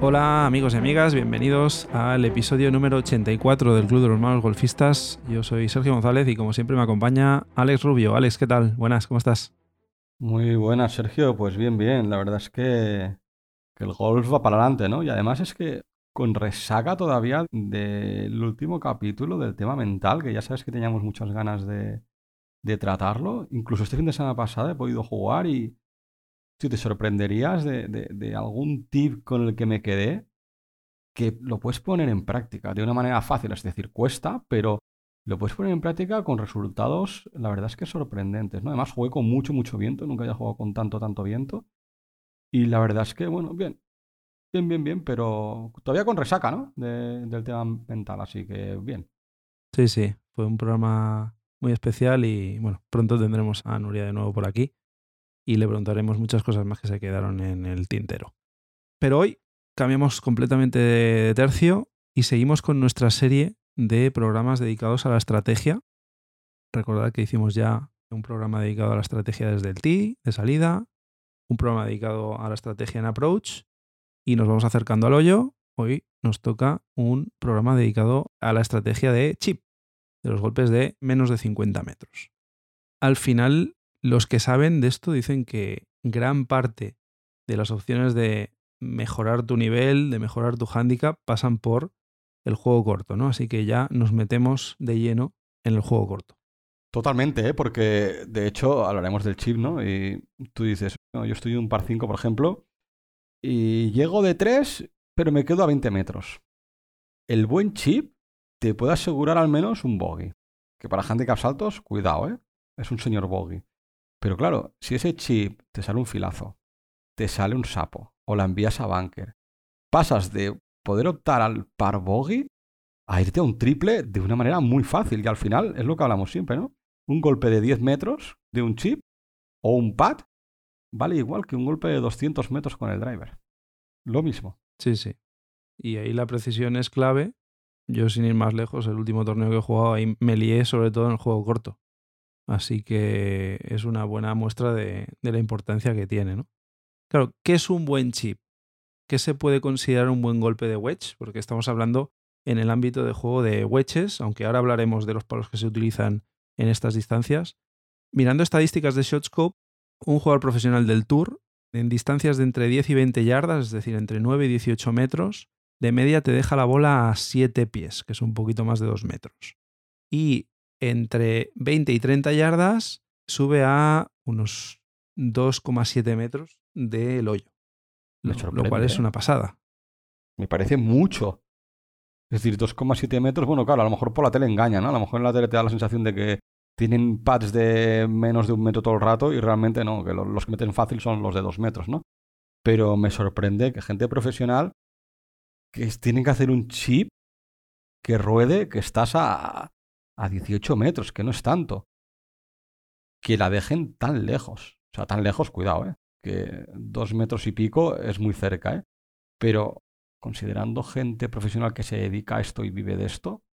Hola amigos y amigas, bienvenidos al episodio número 84 del Club de los Malos Golfistas. Yo soy Sergio González y como siempre me acompaña Alex Rubio. Alex, ¿qué tal? Buenas, ¿cómo estás? Muy buenas, Sergio. Pues bien, bien. La verdad es que, que el golf va para adelante, ¿no? Y además es que con resaca todavía del último capítulo del tema mental, que ya sabes que teníamos muchas ganas de, de tratarlo. Incluso este fin de semana pasada he podido jugar y si te sorprenderías de, de, de, algún tip con el que me quedé, que lo puedes poner en práctica de una manera fácil, es decir, cuesta, pero lo puedes poner en práctica con resultados, la verdad es que sorprendentes, ¿no? Además jugué con mucho, mucho viento, nunca había jugado con tanto, tanto viento. Y la verdad es que, bueno, bien, bien, bien, bien, pero todavía con resaca, ¿no? del tema mental, así que bien. Sí, sí, fue un programa muy especial y, bueno, pronto tendremos a Nuria de nuevo por aquí y le preguntaremos muchas cosas más que se quedaron en el tintero. Pero hoy cambiamos completamente de tercio y seguimos con nuestra serie de programas dedicados a la estrategia. Recordad que hicimos ya un programa dedicado a la estrategia desde el tee, de salida, un programa dedicado a la estrategia en approach y nos vamos acercando al hoyo. Hoy nos toca un programa dedicado a la estrategia de chip, de los golpes de menos de 50 metros. Al final, los que saben de esto dicen que gran parte de las opciones de mejorar tu nivel, de mejorar tu handicap, pasan por el juego corto, ¿no? Así que ya nos metemos de lleno en el juego corto. Totalmente, ¿eh? porque de hecho hablaremos del chip, ¿no? Y tú dices, yo estoy un par 5, por ejemplo, y llego de 3, pero me quedo a 20 metros. El buen chip te puede asegurar al menos un bogey. Que para handicaps altos, cuidado, ¿eh? Es un señor bogey. Pero claro, si ese chip te sale un filazo, te sale un sapo, o la envías a bunker, pasas de poder optar al par bogey a irte a un triple de una manera muy fácil. Y al final es lo que hablamos siempre, ¿no? Un golpe de 10 metros de un chip o un pad vale igual que un golpe de 200 metros con el driver. Lo mismo. Sí, sí. Y ahí la precisión es clave. Yo, sin ir más lejos, el último torneo que he jugado ahí me lié sobre todo en el juego corto. Así que es una buena muestra de, la importancia que tiene, ¿no? Claro, ¿qué es un buen chip? ¿Qué se puede considerar un buen golpe de wedge? Porque estamos hablando en el ámbito de juego de wedges, aunque ahora hablaremos de los palos que se utilizan en estas distancias. Mirando estadísticas de ShotScope, un jugador profesional del Tour, en distancias de entre 10 y 20 yardas, es decir, entre 9 y 18 metros, de media te deja la bola a 7 pies, que es un poquito más de 2 metros. Y entre 20 y 30 yardas sube a unos 2,7 metros del hoyo lo, cual es ¿eh? una pasada. Me parece mucho. Es decir, 2,7 metros, bueno, claro, a lo mejor por la tele engaña, ¿no? A lo mejor en la tele te da la sensación de que tienen pads de menos de un metro todo el rato y realmente no, que los que meten fácil son los de dos metros, ¿no? Pero me sorprende que gente profesional que tienen que hacer un chip que ruede, que estás a, a 18 metros, que no es tanto. Que la dejen tan lejos. O sea, tan lejos, cuidado, ¿eh? que dos metros y pico es muy cerca, ¿eh? Pero considerando gente profesional que se dedica a esto y vive de esto,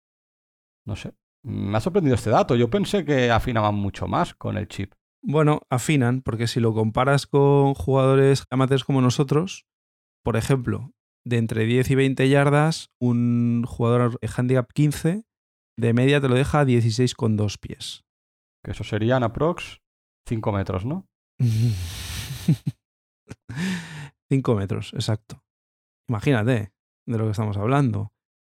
no sé. Me ha sorprendido este dato. Yo pensé que afinaban mucho más con el chip. Bueno, afinan, porque si lo comparas con jugadores amateurs como nosotros, por ejemplo, de entre 10 y 20 yardas, un jugador handicap 15 de media te lo deja a 16,2 pies. Que eso serían aprox 5 metros, ¿no? 5 metros, exacto. Imagínate de lo que estamos hablando.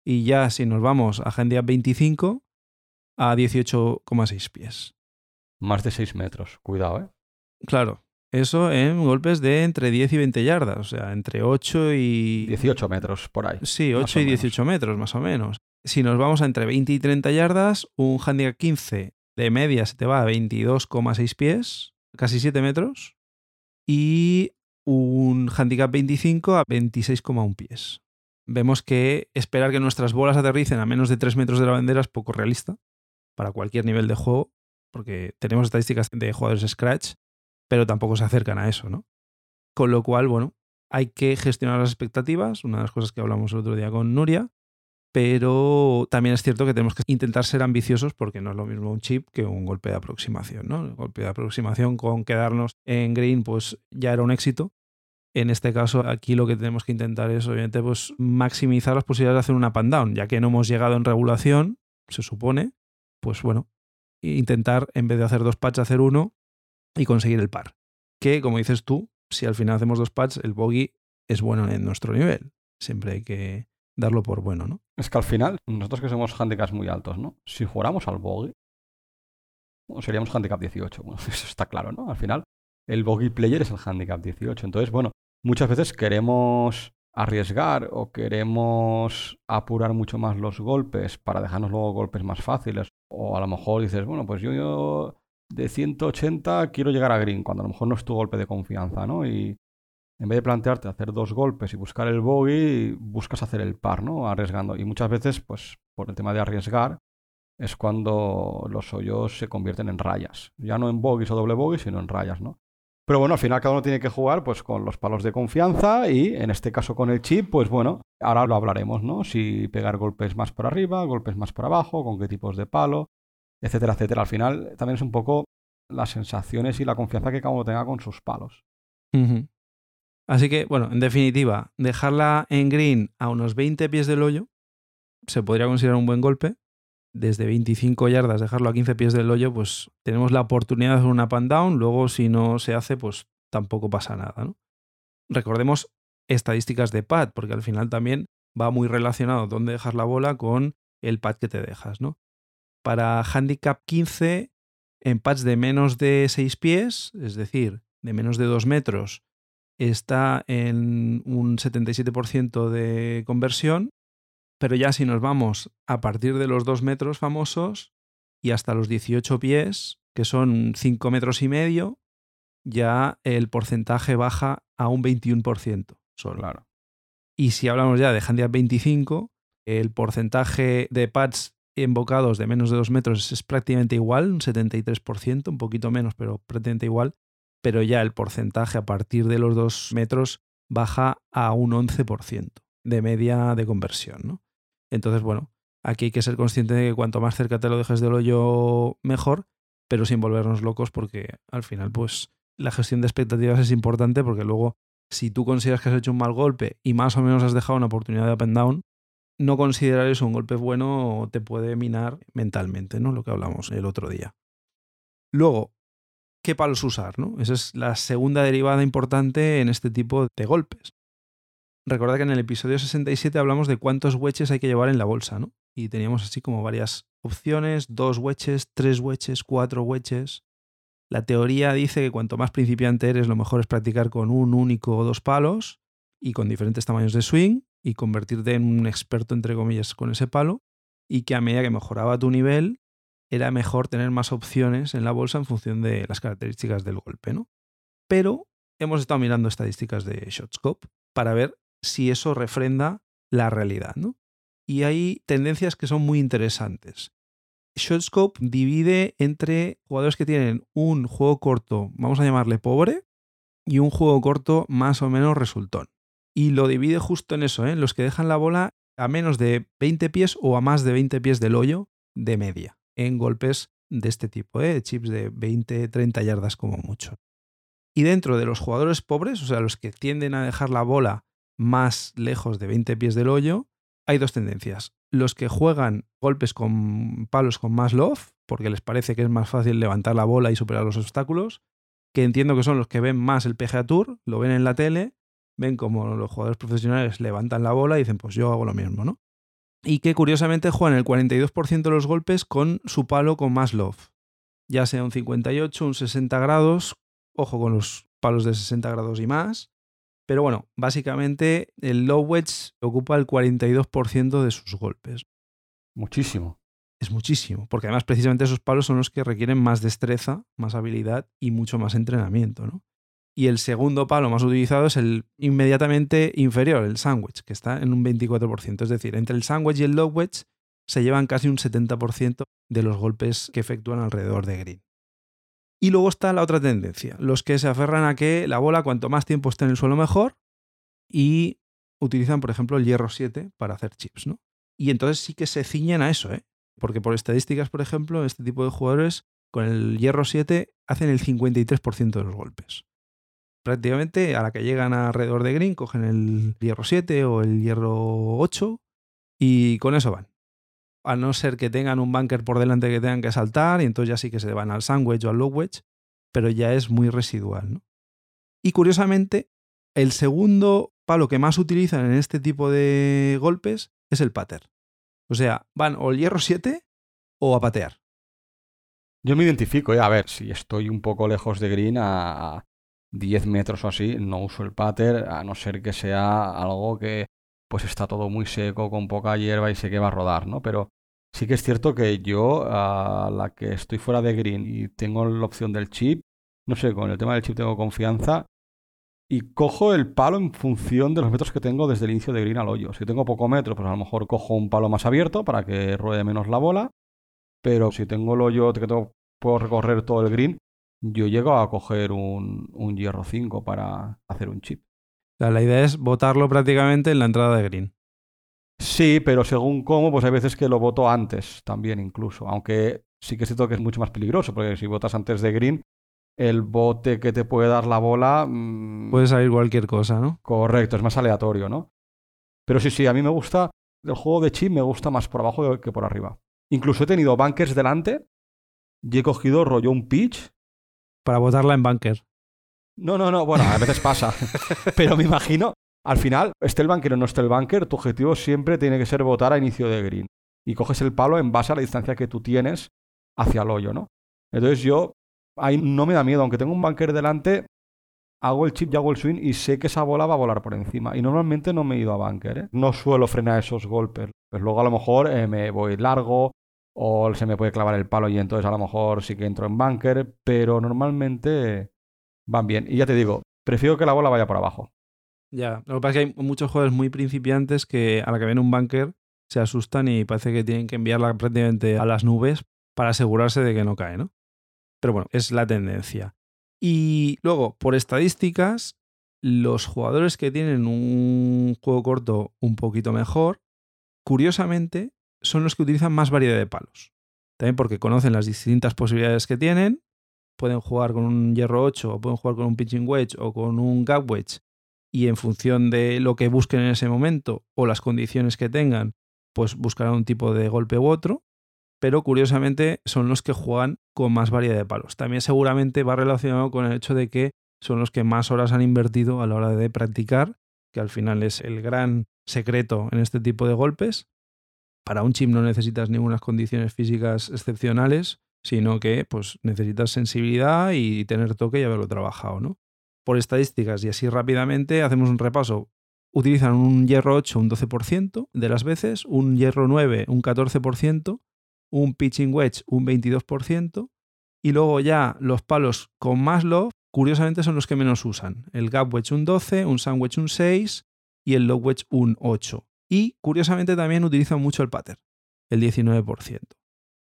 Y ya si nos vamos a Handicap 25, a 18,6 pies. Más de 6 metros, cuidado, ¿eh? Claro, eso en golpes de entre 10 y 20 yardas, o sea, entre 8 y... 18 metros, por ahí. Sí, 8 y 18 metros, más o menos. Si nos vamos a entre 20 y 30 yardas, un handicap 15 de media se te va a 22,6 pies, casi 7 metros, y un handicap 25 a 26,1 pies. Vemos que esperar que nuestras bolas aterricen a menos de 3 metros de la bandera es poco realista para cualquier nivel de juego, porque tenemos estadísticas de jugadores Scratch, pero tampoco se acercan a eso, ¿no? Con lo cual, bueno, hay que gestionar las expectativas, una de las cosas que hablamos el otro día con Nuria, pero también es cierto que tenemos que intentar ser ambiciosos porque no es lo mismo un chip que un golpe de aproximación. ¿no? El golpe de aproximación con quedarnos en green pues ya era un éxito. En este caso, aquí lo que tenemos que intentar es, obviamente, pues, maximizar las posibilidades de hacer una pan down, ya que no hemos llegado en regulación, se supone, pues bueno, intentar, en vez de hacer dos patches, hacer uno y conseguir el par. Que, como dices tú, si al final hacemos dos patches, el bogey es bueno en nuestro nivel. Siempre hay que, darlo por bueno, ¿no? Es que al final, nosotros que somos handicaps muy altos, ¿no? Si jugáramos al bogey, seríamos handicap 18. Bueno, eso está claro, ¿no? Al final, el bogey player es el handicap 18. Entonces, bueno, muchas veces queremos arriesgar o queremos apurar mucho más los golpes para dejarnos luego golpes más fáciles. O a lo mejor dices, bueno, pues yo, yo de 180 quiero llegar a green, cuando a lo mejor no es tu golpe de confianza, ¿no? Y en vez de plantearte hacer dos golpes y buscar el bogey, buscas hacer el par, ¿no? Arriesgando. Y muchas veces, pues, por el tema de arriesgar, es cuando los hoyos se convierten en rayas. Ya no en bogies o doble bogey, sino en rayas, ¿no? Pero bueno, al final cada uno tiene que jugar pues con los palos de confianza y en este caso con el chip, pues bueno, ahora lo hablaremos, ¿no? Si pegar golpes más por arriba, golpes más por abajo, con qué tipos de palo, etcétera, etcétera. Al final también es un poco las sensaciones y la confianza que cada uno tenga con sus palos. Así que, bueno, en definitiva, dejarla en green a unos 20 pies del hoyo se podría considerar un buen golpe. Desde 25 yardas, dejarlo a 15 pies del hoyo, pues tenemos la oportunidad de hacer una pan down. Luego, si no se hace, pues tampoco pasa nada. ¿no? Recordemos estadísticas de pad, porque al final también va muy relacionado dónde dejas la bola con el pad que te dejas. ¿no? Para handicap 15, en pads de menos de 6 pies, es decir, de menos de 2 metros, está en un 77% de conversión, pero ya si nos vamos a partir de los 2 metros famosos y hasta los 18 pies, que son 5 metros y medio, ya el porcentaje baja a un 21% solo. Claro. Y si hablamos ya de handicap 25, el porcentaje de pads invocados de menos de 2 metros es prácticamente igual, un 73%, un poquito menos, pero prácticamente igual pero ya el porcentaje a partir de los 2 metros baja a un 11% de media de conversión. ¿no? Entonces, bueno, aquí hay que ser consciente de que cuanto más cerca te lo dejes del hoyo, mejor, pero sin volvernos locos porque al final, pues la gestión de expectativas es importante porque luego, si tú consideras que has hecho un mal golpe y más o menos has dejado una oportunidad de up and down, no considerar eso un golpe bueno te puede minar mentalmente, ¿no? Lo que hablamos el otro día. Luego, qué palos usar, ¿no? Esa es la segunda derivada importante en este tipo de golpes. Recordad que en el episodio 67 hablamos de cuántos wedges hay que llevar en la bolsa, ¿no? Y teníamos así como varias opciones, dos wedges, tres wedges, cuatro wedges. La teoría dice que cuanto más principiante eres, lo mejor es practicar con un único o dos palos y con diferentes tamaños de swing y convertirte en un experto, entre comillas, con ese palo. Y que a medida que mejoraba tu nivel, era mejor tener más opciones en la bolsa en función de las características del golpe, ¿no? Pero hemos estado mirando estadísticas de Shotscope para ver si eso refrenda la realidad, ¿no? Y hay tendencias que son muy interesantes. Shotscope divide entre jugadores que tienen un juego corto, vamos a llamarle pobre, y un juego corto más o menos resultón. Y lo divide justo en eso, ¿eh? los que dejan la bola a menos de 20 pies o a más de 20 pies del hoyo de media en golpes de este tipo, ¿eh? chips de 20, 30 yardas como mucho. Y dentro de los jugadores pobres, o sea, los que tienden a dejar la bola más lejos de 20 pies del hoyo, hay dos tendencias. Los que juegan golpes con palos con más love, porque les parece que es más fácil levantar la bola y superar los obstáculos, que entiendo que son los que ven más el PGA Tour, lo ven en la tele, ven como los jugadores profesionales levantan la bola y dicen, pues yo hago lo mismo, ¿no? Y que curiosamente juegan el 42% de los golpes con su palo con más love, ya sea un 58, un 60 grados, ojo con los palos de 60 grados y más, pero bueno, básicamente el low wedge ocupa el 42% de sus golpes. Muchísimo. Es muchísimo, porque además precisamente esos palos son los que requieren más destreza, más habilidad y mucho más entrenamiento, ¿no? Y el segundo palo más utilizado es el inmediatamente inferior, el sandwich, que está en un 24%. Es decir, entre el sandwich y el low wedge se llevan casi un 70% de los golpes que efectúan alrededor de green. Y luego está la otra tendencia, los que se aferran a que la bola cuanto más tiempo esté en el suelo mejor y utilizan, por ejemplo, el hierro 7 para hacer chips. ¿no? Y entonces sí que se ciñen a eso, ¿eh? Porque por estadísticas, por ejemplo, este tipo de jugadores con el hierro 7 hacen el 53% de los golpes. Prácticamente a la que llegan alrededor de green cogen el hierro 7 o el hierro 8 y con eso van. A no ser que tengan un bunker por delante que tengan que saltar y entonces ya sí que se van al sandwich o al low wedge, pero ya es muy residual. ¿no? Y curiosamente, el segundo palo que más utilizan en este tipo de golpes es el pater. O sea, van o el hierro 7 o a patear. Yo me identifico, ¿eh? a ver, si estoy un poco lejos de green a 10 metros o así, no uso el pater, a no ser que sea algo que pues está todo muy seco, con poca hierba y sé que va a rodar, ¿no? Pero sí que es cierto que yo, a la que estoy fuera de green y tengo la opción del chip, no sé, con el tema del chip tengo confianza y cojo el palo en función de los metros que tengo desde el inicio de green al hoyo. Si tengo poco metro, pues a lo mejor cojo un palo más abierto para que ruede menos la bola. Pero si tengo el hoyo que tengo, puedo recorrer todo el green, yo llego a coger un, un hierro 5 para hacer un chip. la idea es botarlo prácticamente en la entrada de green. Sí, pero según cómo, pues hay veces que lo voto antes también incluso. Aunque sí que siento que es mucho más peligroso, porque si votas antes de green, el bote que te puede dar la bola... Mm, puede salir cualquier cosa, ¿no? Correcto, es más aleatorio, ¿no? Pero sí, sí, a mí me gusta... El juego de chip me gusta más por abajo que por arriba. Incluso he tenido bunkers delante y he cogido rollo un pitch. Para botarla en bunker. No, no, no, bueno, a veces pasa. Pero me imagino, al final, esté el bunker o no esté el bunker, tu objetivo siempre tiene que ser botar a inicio de green. Y coges el palo en base a la distancia que tú tienes hacia el hoyo, ¿no? Entonces yo ahí no me da miedo, aunque tengo un bunker delante, hago el chip y hago el swing y sé que esa bola va a volar por encima. Y normalmente no me he ido a bunker, ¿eh? No suelo frenar esos golpes. Pues luego a lo mejor eh, me voy largo o se me puede clavar el palo y entonces a lo mejor sí que entro en bunker, pero normalmente van bien. Y ya te digo, prefiero que la bola vaya por abajo. Ya, lo que pasa es que hay muchos jugadores muy principiantes que a la que ven un bunker se asustan y parece que tienen que enviarla prácticamente a las nubes para asegurarse de que no cae, ¿no? Pero bueno, es la tendencia. Y luego, por estadísticas, los jugadores que tienen un juego corto un poquito mejor, curiosamente, son los que utilizan más variedad de palos. También porque conocen las distintas posibilidades que tienen. Pueden jugar con un hierro 8 o pueden jugar con un pitching wedge o con un gap wedge. Y en función de lo que busquen en ese momento o las condiciones que tengan, pues buscarán un tipo de golpe u otro pero curiosamente son los que juegan con más variedad de palos. También seguramente va relacionado con el hecho de que son los que más horas han invertido a la hora de practicar, que al final es el gran secreto en este tipo de golpes. Para un chip no necesitas ninguna condiciones físicas excepcionales, sino que pues, necesitas sensibilidad y tener toque y haberlo trabajado. ¿no? Por estadísticas y así rápidamente hacemos un repaso. Utilizan un hierro 8 un 12% de las veces, un hierro 9 un 14%, un pitching wedge un 22%, y luego ya los palos con más low, curiosamente son los que menos usan. El gap wedge un 12, un sandwich un 6 y el low wedge un 8. Y curiosamente también utilizan mucho el pattern, el 19%.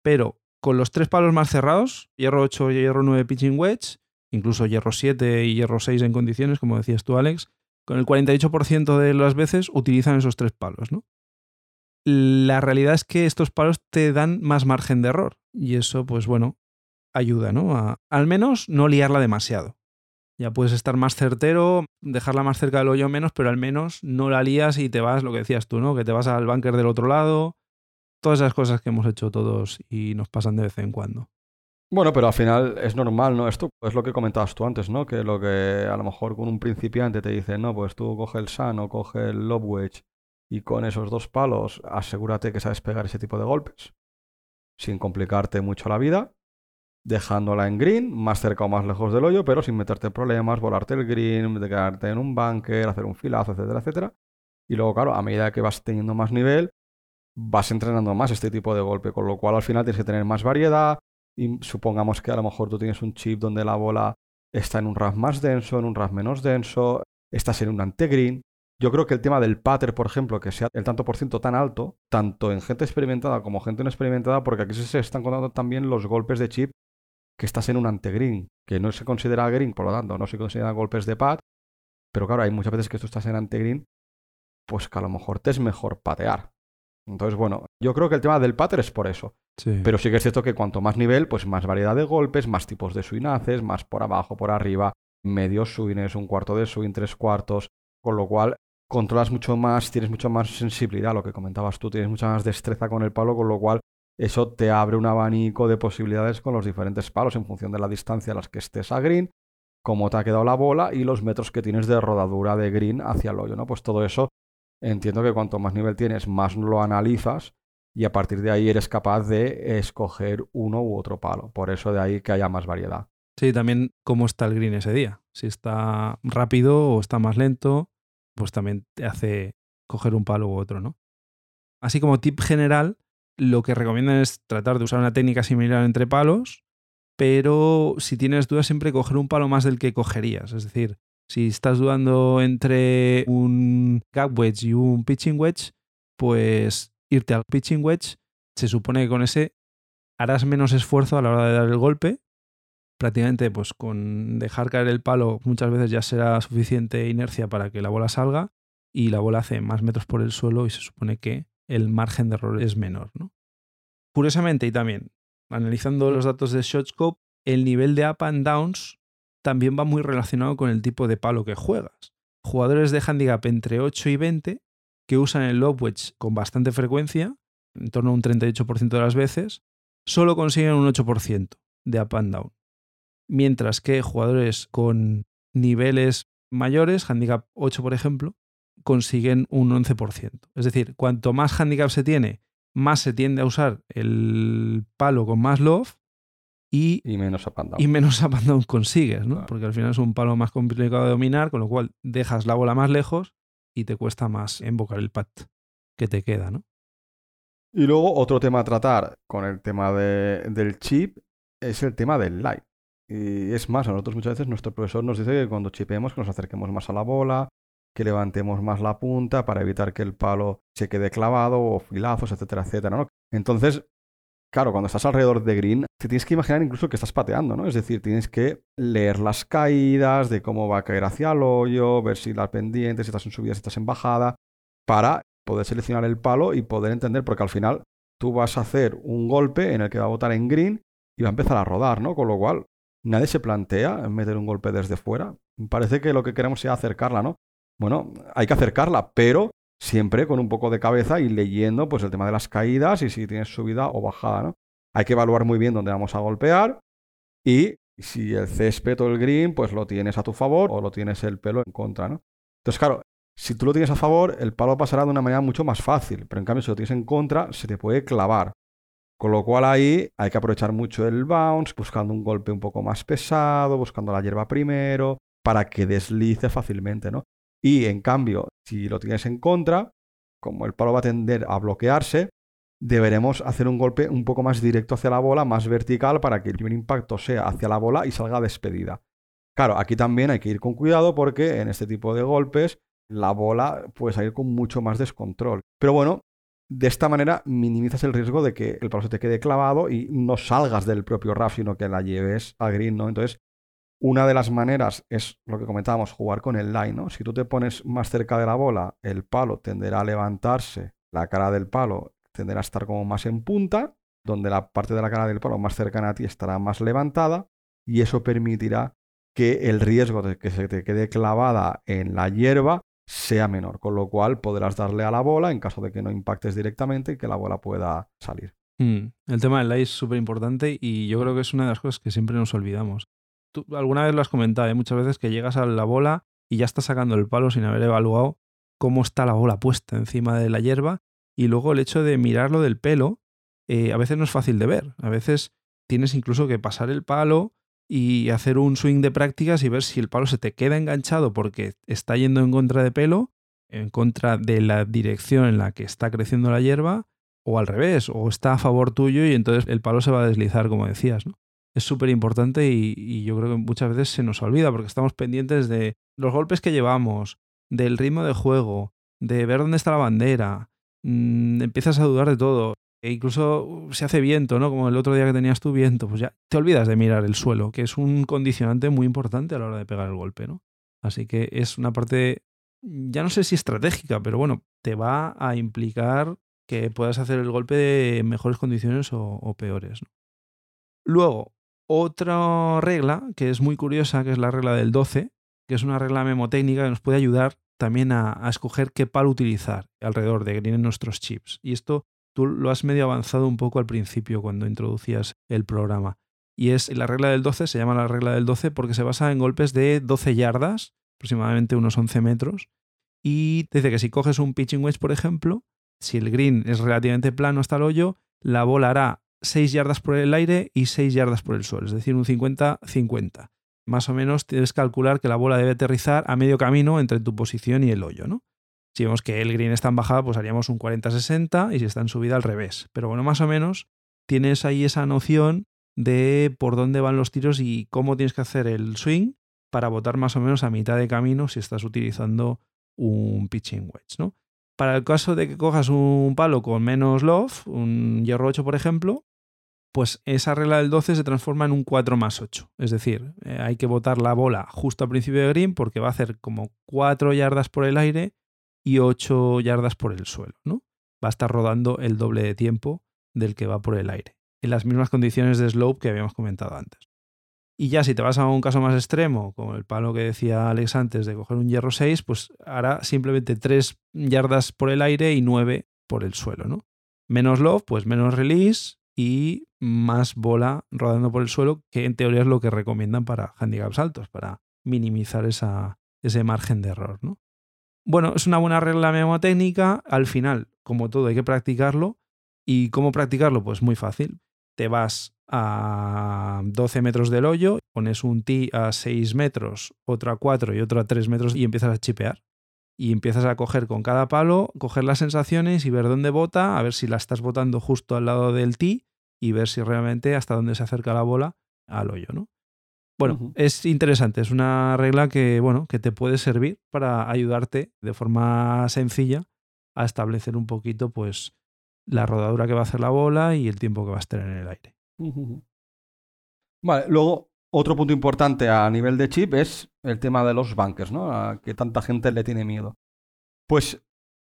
Pero con los tres palos más cerrados, hierro 8 y hierro 9 pitching wedge, incluso hierro 7 y hierro 6 en condiciones, como decías tú, Alex, con el 48% de las veces utilizan esos tres palos, ¿no? la realidad es que estos palos te dan más margen de error. Y eso, pues bueno, ayuda, ¿no? A, al menos no liarla demasiado. Ya puedes estar más certero, dejarla más cerca del hoyo menos, pero al menos no la lías y te vas, lo que decías tú, ¿no? Que te vas al bunker del otro lado. Todas esas cosas que hemos hecho todos y nos pasan de vez en cuando. Bueno, pero al final es normal, ¿no? Esto es lo que comentabas tú antes, ¿no? Que lo que a lo mejor con un principiante te dice, no, pues tú coge el Sun o coge el Lob Wedge y con esos dos palos asegúrate que sabes pegar ese tipo de golpes sin complicarte mucho la vida, dejándola en green, más cerca o más lejos del hoyo, pero sin meterte problemas, volarte el green, quedarte en un bunker, hacer un filazo, etcétera, etcétera. Y luego, claro, a medida que vas teniendo más nivel, vas entrenando más este tipo de golpe, con lo cual al final tienes que tener más variedad. Y supongamos que a lo mejor tú tienes un chip donde la bola está en un RAF más denso, en un RAF menos denso, estás en un ante-green, yo creo que el tema del pater, por ejemplo, que sea el tanto por ciento tan alto, tanto en gente experimentada como gente no experimentada, porque aquí se están contando también los golpes de chip que estás en un ante-green, que no se considera green, por lo tanto, no se considera golpes de pad, pero claro, hay muchas veces que tú estás en ante-green, pues que a lo mejor te es mejor patear. Entonces, bueno, yo creo que el tema del pattern es por eso. Sí. Pero sí que es cierto que cuanto más nivel, pues más variedad de golpes, más tipos de swing haces, más por abajo, por arriba, medio swings, un cuarto de swing, tres cuartos, con lo cual controlas mucho más, tienes mucha más sensibilidad, lo que comentabas tú, tienes mucha más destreza con el palo, con lo cual eso te abre un abanico de posibilidades con los diferentes palos en función de la distancia a las que estés a green, cómo te ha quedado la bola y los metros que tienes de rodadura de green hacia el hoyo, ¿no? Pues todo eso entiendo que cuanto más nivel tienes, más lo analizas y a partir de ahí eres capaz de escoger uno u otro palo. Por eso de ahí que haya más variedad. Sí, también cómo está el green ese día. Si está rápido o está más lento, pues también te hace coger un palo u otro, ¿no? Así como tip general, lo que recomiendan es tratar de usar una técnica similar entre palos, pero si tienes dudas siempre coger un palo más del que cogerías. Es decir, si estás dudando entre un gap wedge y un pitching wedge, pues irte al pitching wedge, se supone que con ese harás menos esfuerzo a la hora de dar el golpe. Prácticamente, pues con dejar caer el palo muchas veces ya será suficiente inercia para que la bola salga y la bola hace más metros por el suelo y se supone que el margen de error es menor. ¿no? Curiosamente, y también analizando los datos de ShotScope, el nivel de up and downs también va muy relacionado con el tipo de palo que juegas. Jugadores de handicap entre 8 y 20 que usan el lob wedge con bastante frecuencia, en torno a un 38% de las veces, solo consiguen un 8% de up and down. Mientras que jugadores con niveles mayores, handicap 8 por ejemplo, consiguen un 11%. Es decir, cuanto más handicap se tiene, más se tiende a usar el palo con más love y, Y menos up and down. y menos up and down consigues, ¿no? Claro. Porque al final es un palo más complicado de dominar, con lo cual dejas la bola más lejos y te cuesta más invocar el pat que te queda, ¿no? Y luego otro tema a tratar con el tema de- del chip es el tema del light. Y es más, a nosotros muchas veces nuestro profesor nos dice que cuando chipemos que nos acerquemos más a la bola, que levantemos más la punta para evitar que el palo se quede clavado o filazos, etcétera, etcétera, ¿no? Entonces, claro, cuando estás alrededor de green, te tienes que imaginar incluso que estás pateando, ¿no? Es decir, tienes que leer las caídas, de cómo va a caer hacia el hoyo, ver si las pendientes, si estás en subida, si estás en bajada, para poder seleccionar el palo y poder entender, porque al final tú vas a hacer un golpe en el que va a botar en green y va a empezar a rodar, ¿no? Con lo cual, nadie se plantea meter un golpe desde fuera. Parece que lo que queremos sea acercarla, ¿no? Bueno, hay que acercarla, pero siempre con un poco de cabeza y leyendo pues el tema de las caídas y si tienes subida o bajada, ¿no? Hay que evaluar muy bien dónde vamos a golpear y si el césped o el green pues lo tienes a tu favor o lo tienes el pelo en contra, ¿no? Entonces, claro, si tú lo tienes a favor, el palo pasará de una manera mucho más fácil, pero en cambio si lo tienes en contra, se te puede clavar. Con lo cual ahí hay que aprovechar mucho el bounce, buscando un golpe un poco más pesado, buscando la hierba primero, para que deslice fácilmente, ¿no? Y en cambio, si lo tienes en contra, como el palo va a tender a bloquearse, deberemos hacer un golpe un poco más directo hacia la bola, más vertical, para que el primer impacto sea hacia la bola y salga despedida. Claro, aquí también hay que ir con cuidado porque en este tipo de golpes la bola puede salir con mucho más descontrol. Pero bueno, de esta manera minimizas el riesgo de que el palo se te quede clavado y no salgas del propio RAF, sino que la lleves al green, ¿no? Entonces, una de las maneras es lo que comentábamos, jugar con el line, ¿no? Si tú te pones más cerca de la bola, el palo tenderá a levantarse, la cara del palo tenderá a estar como más en punta, donde la parte de la cara del palo más cercana a ti estará más levantada y eso permitirá que el riesgo de que se te quede clavada en la hierba sea menor, con lo cual podrás darle a la bola en caso de que no impactes directamente y que la bola pueda salir. Mm, El tema del light es súper importante y yo creo que es una de las cosas que siempre nos olvidamos. Tú alguna vez lo has comentado, ¿eh? muchas veces que llegas a la bola y ya estás sacando el palo sin haber evaluado cómo está la bola puesta encima de la hierba y luego el hecho de mirarlo del pelo eh, a veces no es fácil de ver. A veces tienes incluso que pasar el palo y hacer un swing de prácticas y ver si el palo se te queda enganchado porque está yendo en contra de pelo, en contra de la dirección en la que está creciendo la hierba, o al revés, o está a favor tuyo y entonces el palo se va a deslizar, como decías. ¿no? Es súper importante y, yo creo que muchas veces se nos olvida porque estamos pendientes de los golpes que llevamos, del ritmo de juego, de ver dónde está la bandera. Mm, empiezas a dudar de todo. E incluso uh, se hace viento, ¿no? Como el otro día que tenías tu viento, pues ya te olvidas de mirar el suelo, que es un condicionante muy importante a la hora de pegar el golpe, ¿no? Así que es una parte, ya no sé si estratégica, pero bueno, te va a implicar que puedas hacer el golpe en mejores condiciones o, peores. Luego, otra regla que es muy curiosa, que es la regla del 12, que es una regla memotécnica que nos puede ayudar también a, escoger qué palo utilizar alrededor de green en nuestros chips. Y esto tú lo has medio avanzado un poco al principio cuando introducías el programa. Y es la regla del 12, se llama la regla del 12 porque se basa en golpes de 12 yardas, aproximadamente unos 11 metros. Y dice que si coges un pitching wedge, por ejemplo, si el green es relativamente plano hasta el hoyo, la bola hará 6 yardas por el aire y 6 yardas por el suelo, es decir, un 50-50 más o menos tienes que calcular que la bola debe aterrizar a medio camino entre tu posición y el hoyo, ¿no? Si vemos que el green está en bajada, pues haríamos un 40-60 y si está en subida al revés. Pero bueno, más o menos tienes ahí esa noción de por dónde van los tiros y cómo tienes que hacer el swing para botar más o menos a mitad de camino si estás utilizando un pitching wedge, ¿no? Para el caso de que cojas un palo con menos love, un hierro 8 por ejemplo, pues esa regla del 12 se transforma en un 4 más 8. Es decir, eh, hay que botar la bola justo al principio de green porque va a hacer como 4 yardas por el aire y 8 yardas por el suelo. ¿no? Va a estar rodando el doble de tiempo del que va por el aire, en las mismas condiciones de slope que habíamos comentado antes. Y ya si te vas a un caso más extremo, como el palo que decía Alex antes de coger un hierro 6, pues hará simplemente 3 yardas por el aire y 9 por el suelo. ¿no? Menos love, pues menos release, y más bola rodando por el suelo, que en teoría es lo que recomiendan para handicaps altos, para minimizar esa, ese margen de error. ¿no? Bueno, es una buena regla memotécnica. Al final, como todo, hay que practicarlo. ¿Y cómo practicarlo? Pues muy fácil. Te vas a 12 metros del hoyo, pones un tee a 6 metros, otro a 4 y otro a 3 metros y empiezas a chipear. Y empiezas a coger con cada palo, coger las sensaciones y ver dónde bota, a ver si la estás botando justo al lado del tee y ver si realmente hasta dónde se acerca la bola al hoyo, ¿no? Bueno, es interesante, es una regla que, bueno, que te puede servir para ayudarte de forma sencilla a establecer un poquito, pues, la rodadura que va a hacer la bola y el tiempo que va a estar en el aire. Vale, luego otro punto importante a nivel de chip es el tema de los bunkers, ¿no? Que tanta gente le tiene miedo. Pues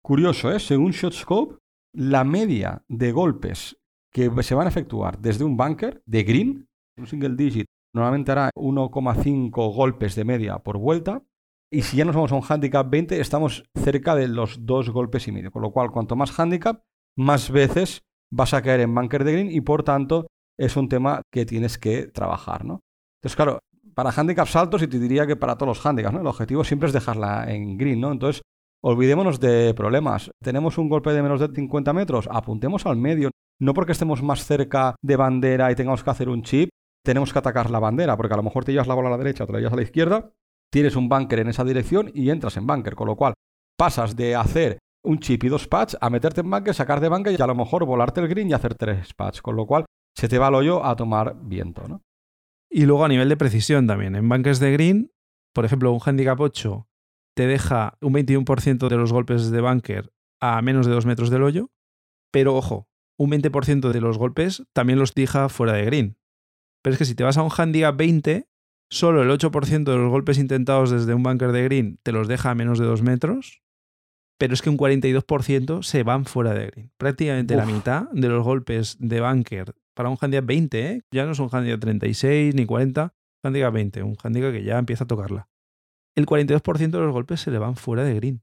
curioso, ¿eh? Según ShotScope, la media de golpes que se van a efectuar desde un bunker de green, un single digit, normalmente hará 1,5 golpes de media por vuelta. Y si ya nos vamos a un handicap 20, estamos cerca de los dos golpes y medio. Con lo cual, cuanto más handicap, más veces vas a caer en bunker de green y por tanto es un tema que tienes que trabajar, ¿no? Entonces, claro, para handicaps altos y te diría que para todos los handicaps, ¿no? El objetivo siempre es dejarla en green, ¿no? Entonces, olvidémonos de problemas. Tenemos un golpe de menos de 50 metros, apuntemos al medio no porque estemos más cerca de bandera y tengamos que hacer un chip, tenemos que atacar la bandera, porque a lo mejor te llevas la bola a la derecha te la llevas a la izquierda, tienes un bunker en esa dirección y entras en bunker, con lo cual pasas de hacer un chip y dos patch a meterte en bunker, sacar de bunker y a lo mejor volarte el green y hacer tres patch, con lo cual se te va el hoyo a tomar viento, ¿no? Y luego a nivel de precisión también, en bunkers de green, por ejemplo, un handicap 8 te deja un 21% de los golpes de bunker a menos de 2 metros del hoyo, pero ojo, un 20% de los golpes también los deja fuera de green. Pero es que si te vas a un handicap 20, solo el 8% de los golpes intentados desde un bunker de green te los deja a menos de 2 metros, pero es que un 42% se van fuera de green. Prácticamente la mitad de los golpes de bunker para un handicap 20, ¿eh? ya no es un handicap 36 ni 40, handicap 20, un handicap que ya empieza a tocarla. El 42% de los golpes se le van fuera de green.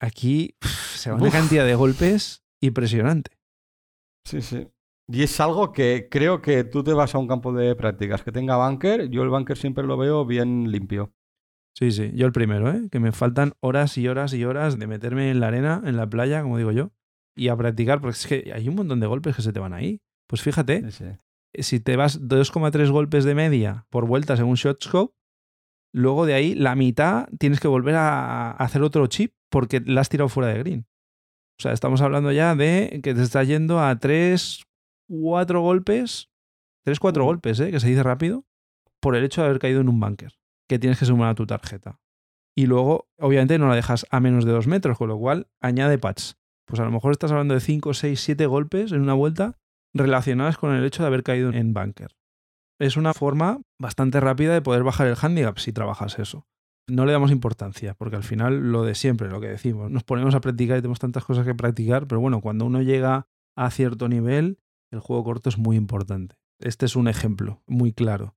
Aquí se va una cantidad de golpes impresionante. Sí, sí. Y es algo que creo que tú te vas a un campo de prácticas que tenga bunker. Yo el bunker siempre lo veo bien limpio. Sí, sí, yo el primero, ¿eh? que me faltan horas y horas y horas de meterme en la arena, en la playa, como digo yo, y a practicar, porque es que hay un montón de golpes que se te van ahí. Pues fíjate, si te vas 2,3 golpes de media por vuelta según ShotScope, luego de ahí la mitad tienes que volver a hacer otro chip porque la has tirado fuera de green. O sea, estamos hablando ya de que te está yendo a 3, 4 golpes, 3, 4 golpes, ¿eh? que se dice rápido, por el hecho de haber caído en un bunker, que tienes que sumar a tu tarjeta. Y luego, obviamente, no la dejas a menos de 2 metros, con lo cual añade patch. Pues a lo mejor estás hablando de 5, 6, 7 golpes en una vuelta relacionadas con el hecho de haber caído en bunker. Es una forma bastante rápida de poder bajar el handicap si trabajas eso. no le damos importancia, porque al final lo de siempre, lo que decimos, nos ponemos a practicar y tenemos tantas cosas que practicar, pero bueno, cuando uno llega a cierto nivel, el juego corto es muy importante. Este es un ejemplo muy claro.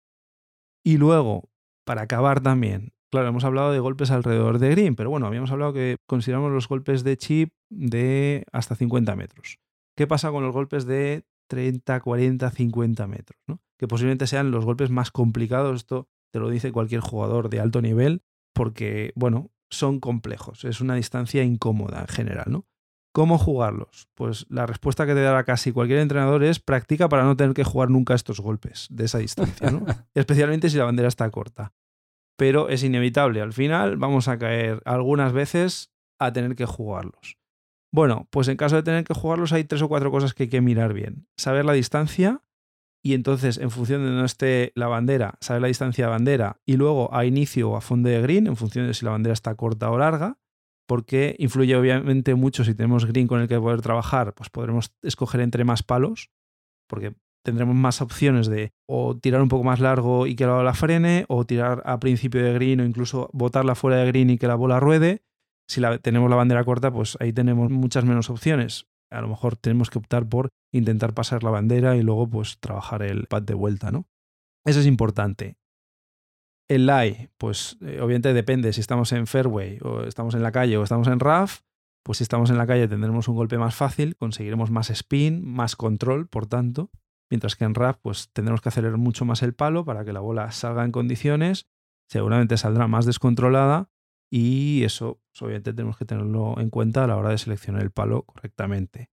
Y luego, para acabar también, claro, hemos hablado de golpes alrededor de green, pero bueno, habíamos hablado que consideramos los golpes de chip de hasta 50 metros. ¿Qué pasa con los golpes de 30, 40, 50 metros? ¿no? Que posiblemente sean los golpes más complicados. Esto te lo dice cualquier jugador de alto nivel, porque, bueno, son complejos. Es una distancia incómoda en general, ¿no? ¿Cómo jugarlos? Pues la respuesta que te dará casi cualquier entrenador es practica para no tener que jugar nunca estos golpes de esa distancia, ¿no? Especialmente si la bandera está corta. Pero es inevitable, al final vamos a caer algunas veces a tener que jugarlos. Bueno, pues en caso de tener que jugarlos hay tres o cuatro cosas que hay que mirar bien. Saber la distancia y entonces en función de donde esté la bandera, saber la distancia de bandera y luego a inicio o a fondo de green en función de si la bandera está corta o larga porque influye obviamente mucho si tenemos green con el que poder trabajar, pues podremos escoger entre más palos, porque tendremos más opciones de o tirar un poco más largo y que la bola frene, o tirar a principio de green o incluso botarla fuera de green y que la bola ruede. Si la, tenemos la bandera corta, pues ahí tenemos muchas menos opciones. A lo mejor tenemos que optar por intentar pasar la bandera y luego pues trabajar el pad de vuelta, ¿no? Eso es importante. El lie, pues eh, obviamente depende si estamos en fairway o estamos en la calle o estamos en rough. Pues si estamos en la calle tendremos un golpe más fácil, conseguiremos más spin, más control, por tanto. Mientras que en rough pues tendremos que acelerar mucho más el palo para que la bola salga en condiciones. Seguramente saldrá más descontrolada y eso pues, obviamente tenemos que tenerlo en cuenta a la hora de seleccionar el palo correctamente.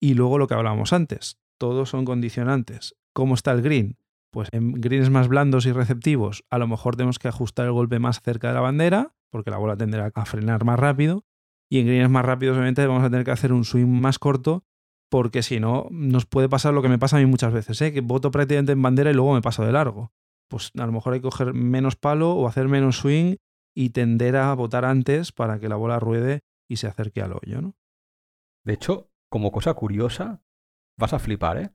Y luego lo que hablábamos antes, todos son condicionantes. ¿Cómo está el green? Pues en greens más blandos y receptivos, a lo mejor tenemos que ajustar el golpe más cerca de la bandera, porque la bola tendrá a frenar más rápido. Y en greens más rápidos, obviamente, vamos a tener que hacer un swing más corto, porque si no, nos puede pasar lo que me pasa a mí muchas veces, ¿eh? que voto prácticamente en bandera y luego me paso de largo. Pues a lo mejor hay que coger menos palo o hacer menos swing y tender a votar antes para que la bola ruede y se acerque al hoyo, ¿no? De hecho, como cosa curiosa, vas a flipar, ¿eh?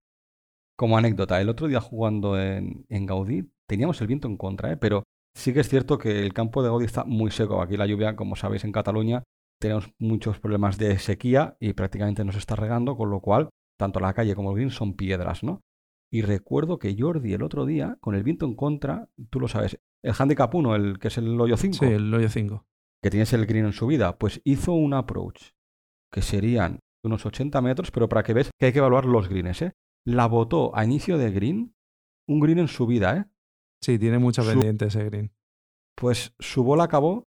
Como anécdota, el otro día jugando en, Gaudí teníamos el viento en contra, ¿eh? pero sí que es cierto que el campo de Gaudí está muy seco. Aquí la lluvia, como sabéis, en Cataluña tenemos muchos problemas de sequía y prácticamente nos está regando, con lo cual tanto la calle como el green son piedras, ¿no? Y recuerdo que Jordi el otro día, con el viento en contra, tú lo sabes, el handicap 1, el que es el hoyo 5. Sí, el hoyo 5. Que tienes el green en subida, pues hizo un approach que serían unos 80 metros, pero para que veas que hay que evaluar los greens, ¿eh? la votó a inicio de green, un green en su vida, ¿eh? Sí, tiene mucha pendiente ese green. Pues su bola acabó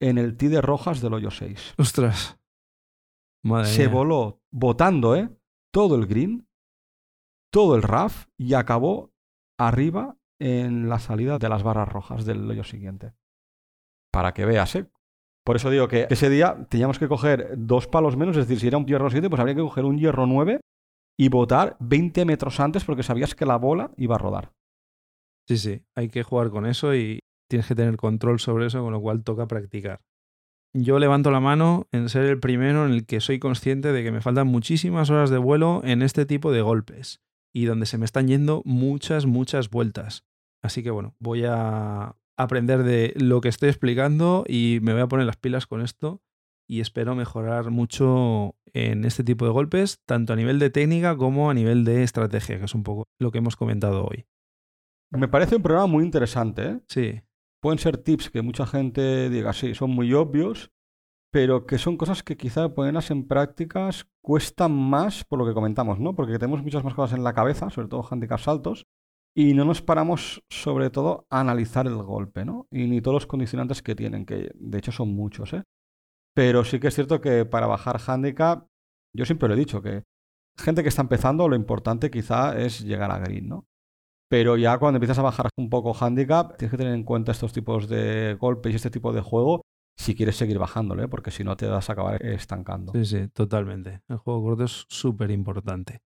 en el tee de rojas del hoyo 6. Ostras. Madre Se voló votando, ¿eh? Todo el green, todo el RAF y acabó arriba en la salida de las barras rojas del hoyo siguiente. Para que veas, ¿eh? Por eso digo que ese día teníamos que coger dos palos menos, es decir, si era un hierro 7, pues habría que coger un hierro 9 y votar 20 metros antes porque sabías que la bola iba a rodar. Sí, sí, hay que jugar con eso y tienes que tener control sobre eso, con lo cual toca practicar. Yo levanto la mano en ser el primero en el que soy consciente de que me faltan muchísimas horas de vuelo en este tipo de golpes y donde se me están yendo muchas, muchas vueltas. Así que bueno, voy a aprender de lo que estoy explicando y me voy a poner las pilas con esto y espero mejorar mucho en este tipo de golpes, tanto a nivel de técnica como a nivel de estrategia, que es un poco lo que hemos comentado hoy. Me parece un programa muy interesante. ¿eh? Sí. Pueden ser tips que mucha gente diga, sí, son muy obvios, pero que son cosas que quizá ponerlas en prácticas cuestan más por lo que comentamos, ¿no? Porque tenemos muchas más cosas en la cabeza, sobre todo handicaps altos, y no nos paramos sobre todo a analizar el golpe, ¿no? Y ni todos los condicionantes que tienen, que de hecho son muchos, ¿eh? Pero sí que es cierto que para bajar handicap, yo siempre lo he dicho, que gente que está empezando, lo importante quizá es llegar a green, ¿no? Pero ya cuando empiezas a bajar un poco handicap, tienes que tener en cuenta estos tipos de golpes y este tipo de juego si quieres seguir bajándole, porque si no te vas a acabar estancando. Sí, sí, totalmente. El juego corto es súper importante.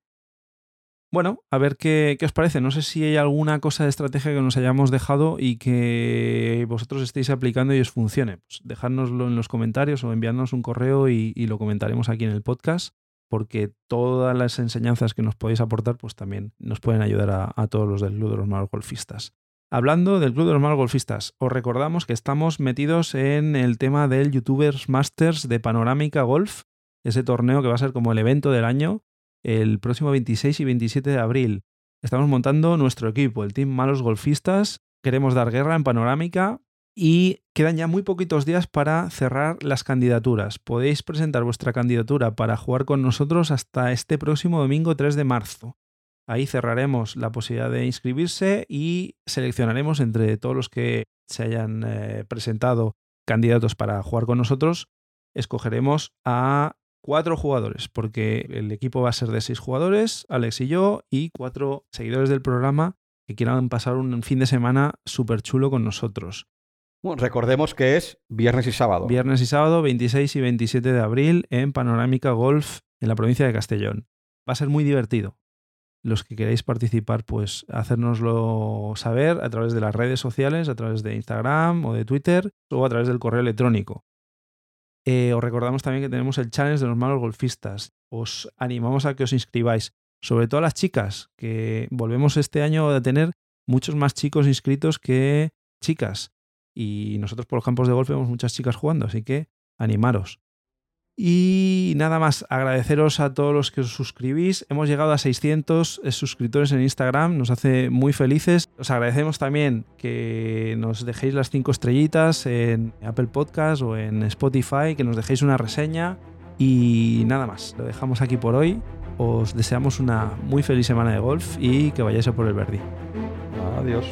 Bueno, a ver qué, os parece. No sé si hay alguna cosa de estrategia que nos hayamos dejado y que vosotros estéis aplicando y os funcione. Pues dejárnoslo en los comentarios o enviarnos un correo y, lo comentaremos aquí en el podcast, porque todas las enseñanzas que nos podéis aportar, pues también nos pueden ayudar a, todos los del Ludo, los malos golfistas. Hablando del Club de los Malos Golfistas, os recordamos que estamos metidos en el tema del YouTubers Masters de Panorámica Golf, ese torneo que va a ser como el evento del año, el próximo 26 y 27 de abril. Estamos montando nuestro equipo, el Team Malos Golfistas. Queremos dar guerra en Panorámica y quedan ya muy poquitos días para cerrar las candidaturas. Podéis presentar vuestra candidatura para jugar con nosotros hasta este próximo domingo 3 de marzo. Ahí cerraremos la posibilidad de inscribirse y seleccionaremos entre todos los que se hayan eh, presentado candidatos para jugar con nosotros. Escogeremos a cuatro jugadores, porque el equipo va a ser de seis jugadores, Alex y yo, y cuatro seguidores del programa que quieran pasar un fin de semana súper chulo con nosotros. Bueno, recordemos que es viernes y sábado. Viernes y sábado, 26 y 27 de abril, en Panorámica Golf, en la provincia de Castellón. Va a ser muy divertido los que queráis participar, pues hacérnoslo saber a través de las redes sociales, a través de Instagram o de Twitter o a través del correo electrónico. Eh, os recordamos también que tenemos el challenge de los malos golfistas. Os animamos a que os inscribáis, sobre todo a las chicas, que volvemos este año a tener muchos más chicos inscritos que chicas. Y nosotros por los campos de golf vemos muchas chicas jugando, así que animaros. Y nada más, agradeceros a todos los que os suscribís. Hemos llegado a 600 suscriptores en Instagram, nos hace muy felices. Os agradecemos también que nos dejéis las 5 estrellitas en Apple Podcast o en Spotify, que nos dejéis una reseña. Y nada más, lo dejamos aquí por hoy. Os deseamos una muy feliz semana de golf y que vayáis a por el Verdi. Adiós.